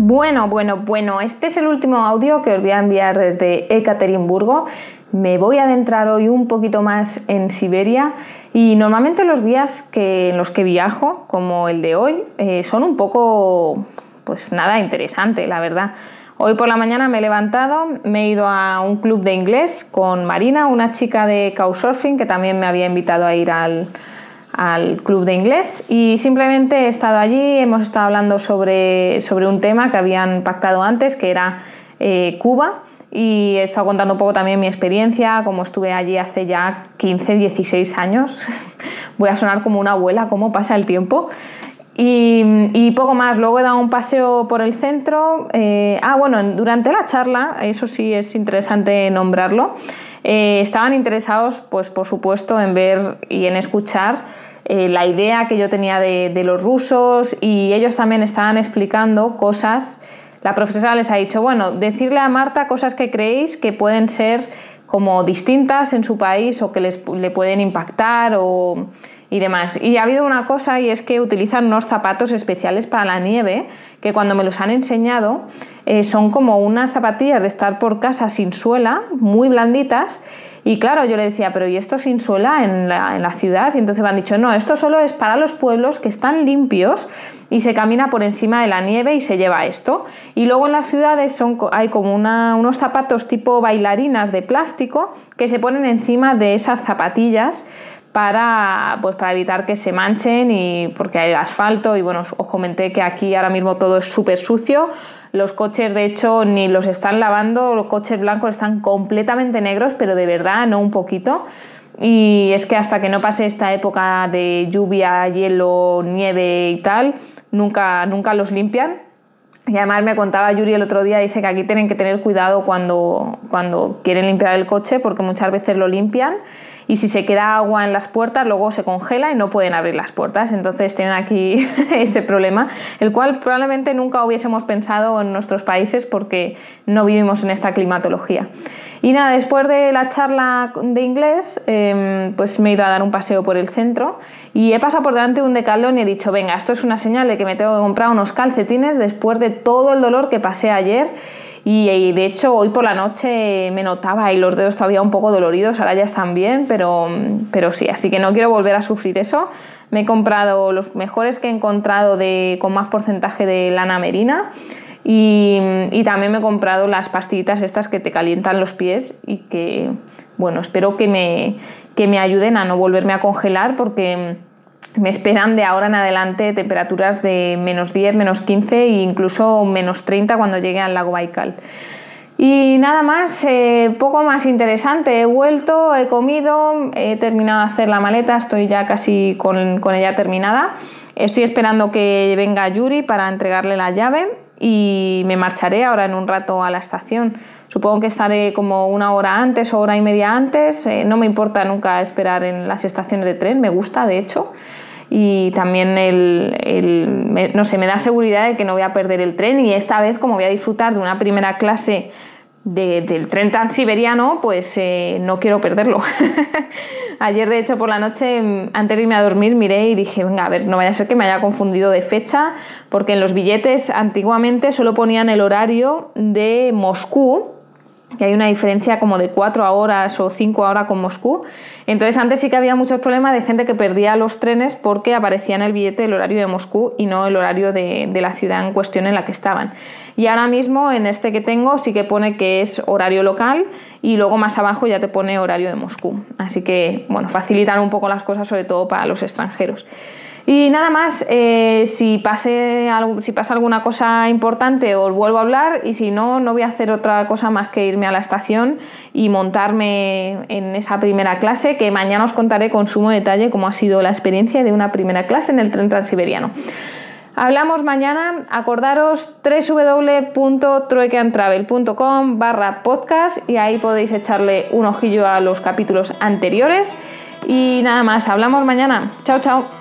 Bueno, bueno, bueno, este es el último audio que os voy a enviar desde Ekaterimburgo. Me voy a adentrar hoy un poquito más en Siberia y normalmente los días que, en los que viajo, como el de hoy, eh, son un poco, pues nada interesante, la verdad. Hoy por la mañana me he levantado, me he ido a un club de inglés con Marina, una chica de Couchsurfing que también me había invitado a ir al, al club de inglés y simplemente he estado allí, hemos estado hablando sobre, sobre un tema que habían pactado antes, que era eh, Cuba, y he estado contando un poco también mi experiencia, como estuve allí hace ya 15, 16 años. Voy a sonar como una abuela, cómo pasa el tiempo. Y, poco más, luego he dado un paseo por el centro. Eh, ah, bueno, durante la charla, eso sí es interesante nombrarlo, eh, estaban interesados, pues por supuesto, en ver y en escuchar eh, la idea que yo tenía de, los rusos y ellos también estaban explicando cosas. La profesora les ha dicho, bueno, decirle a Marta cosas que creéis que pueden ser como distintas en su país o que les, le pueden impactar o, y demás. Y ha habido una cosa y es que utilizan unos zapatos especiales para la nieve que cuando me los han enseñado eh, son como unas zapatillas de estar por casa sin suela, muy blanditas y claro, yo le decía, pero ¿y esto sin suela en la, ciudad? Y entonces me han dicho, no, esto solo es para los pueblos que están limpios y se camina por encima de la nieve y se lleva esto. Y luego en las ciudades son, hay como unos zapatos tipo bailarinas de plástico que se ponen encima de esas zapatillas para, pues para evitar que se manchen y porque hay asfalto y bueno, os comenté que aquí ahora mismo todo es súper sucio, los coches, de hecho, ni los están lavando, los coches blancos están completamente negros, pero de verdad, no un poquito. Y es que hasta que no pase esta época de lluvia, hielo, nieve y tal, nunca, nunca los limpian. Y además me contaba Yuri el otro día, dice que aquí tienen que tener cuidado cuando, cuando quieren limpiar el coche porque muchas veces lo limpian y si se queda agua en las puertas luego se congela y no pueden abrir las puertas. Entonces tienen aquí ese problema, el cual probablemente nunca hubiésemos pensado en nuestros países porque no vivimos en esta climatología. Y nada, después de la charla de inglés, em, pues me he ido a dar un paseo por el centro y he pasado por delante de un decalón y he dicho, venga, esto es una señal de que me tengo que comprar unos calcetines después de todo el dolor que pasé ayer y, de hecho hoy por la noche me notaba y los dedos todavía un poco doloridos, ahora ya están bien, pero, pero sí, así que no quiero volver a sufrir eso. Me he comprado los mejores que he encontrado de, con más porcentaje de lana merina. Y, también me he comprado las pastillitas estas que te calientan los pies y que, bueno, espero que me, que me ayuden a no volverme a congelar porque me esperan de ahora en adelante temperaturas de menos 10, menos 15 e incluso menos 30 cuando llegue al lago Baikal. Y nada más, eh, poco más interesante. He vuelto, he comido, he terminado de hacer la maleta, estoy ya casi con, con ella terminada. Estoy esperando que venga Yuri para entregarle la llave y me marcharé ahora en un rato a la estación. Supongo que estaré como una hora antes o hora y media antes. Eh, no me importa nunca esperar en las estaciones de tren, me gusta de hecho y también el, no sé, me da seguridad de que no voy a perder el tren y esta vez como voy a disfrutar de una primera clase del tren transiberiano, pues eh, no quiero perderlo. Ayer, de hecho, por la noche, antes de irme a dormir, miré y dije, venga, a ver, no vaya a ser que me haya confundido de fecha, porque en los billetes antiguamente solo ponían el horario de Moscú, que hay una diferencia como de cuatro horas o cinco horas con Moscú. Entonces antes sí que había muchos problemas de gente que perdía los trenes porque aparecía en el billete el horario de Moscú y no el horario de, de, la ciudad en cuestión en la que estaban. Y ahora mismo en este que tengo sí que pone que es horario local y luego más abajo ya te pone horario de Moscú. Así que bueno, facilitan un poco las cosas sobre todo para los extranjeros. Y nada más, eh, si, si pasa alguna cosa importante os vuelvo a hablar y si no, no voy a hacer otra cosa más que irme a la estación y montarme en esa primera clase, que mañana os contaré con sumo detalle cómo ha sido la experiencia de una primera clase en el tren transiberiano. Hablamos mañana, acordaros www.truequeantravel.com barra podcast y ahí podéis echarle un ojillo a los capítulos anteriores. Y nada más, hablamos mañana. Chao, chao.